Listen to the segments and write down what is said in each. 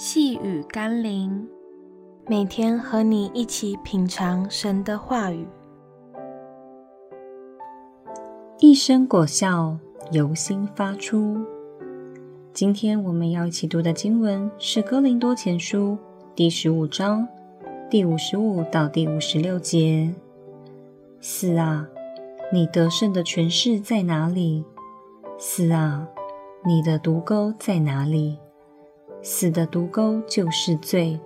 细雨甘霖，每天和你一起品尝神的话语，一生果效由心发出。今天我们要一起读的经文是《哥林多前书》第十五章第五十五到第五十六节。死啊，你得胜的权势在哪里？死啊，你的毒钩在哪里？死的毒钩就是罪，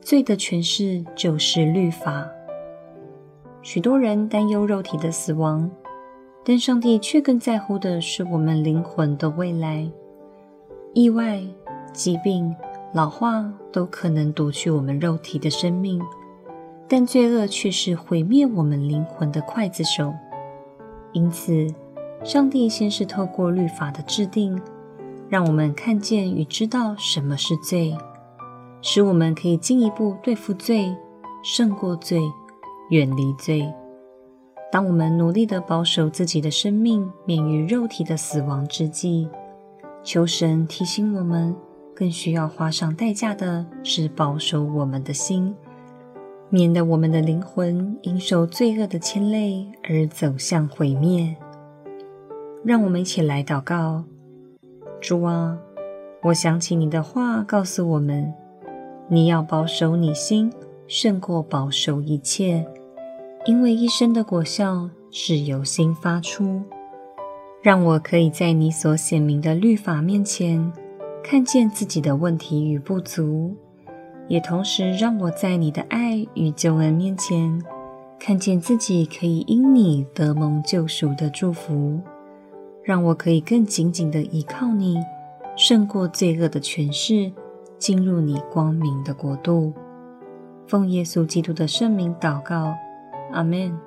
罪的权势就是律法。许多人担忧肉体的死亡，但上帝却更在乎的是我们灵魂的未来。意外、疾病、老化都可能夺去我们肉体的生命，但罪恶却是毁灭我们灵魂的刽子手。因此，上帝先是透过律法的制定。让我们看见与知道什么是罪，使我们可以进一步对付罪，胜过罪，远离罪。当我们努力地保守自己的生命免于肉体的死亡之际，求神提醒我们，更需要花上代价的是保守我们的心，免得我们的灵魂因受罪恶的牵累而走向毁灭。让我们一起来祷告。主啊，我想起你的话，告诉我们，你要保守你心，胜过保守一切，因为一生的果效是由心发出。让我可以在你所显明的律法面前，看见自己的问题与不足，也同时让我在你的爱与救恩面前，看见自己可以因你得蒙救赎的祝福。让我可以更紧紧的依靠你，胜过罪恶的权势，进入你光明的国度。奉耶稣基督的圣名祷告，阿门。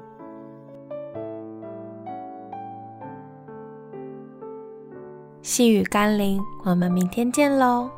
细雨甘霖，我们明天见喽。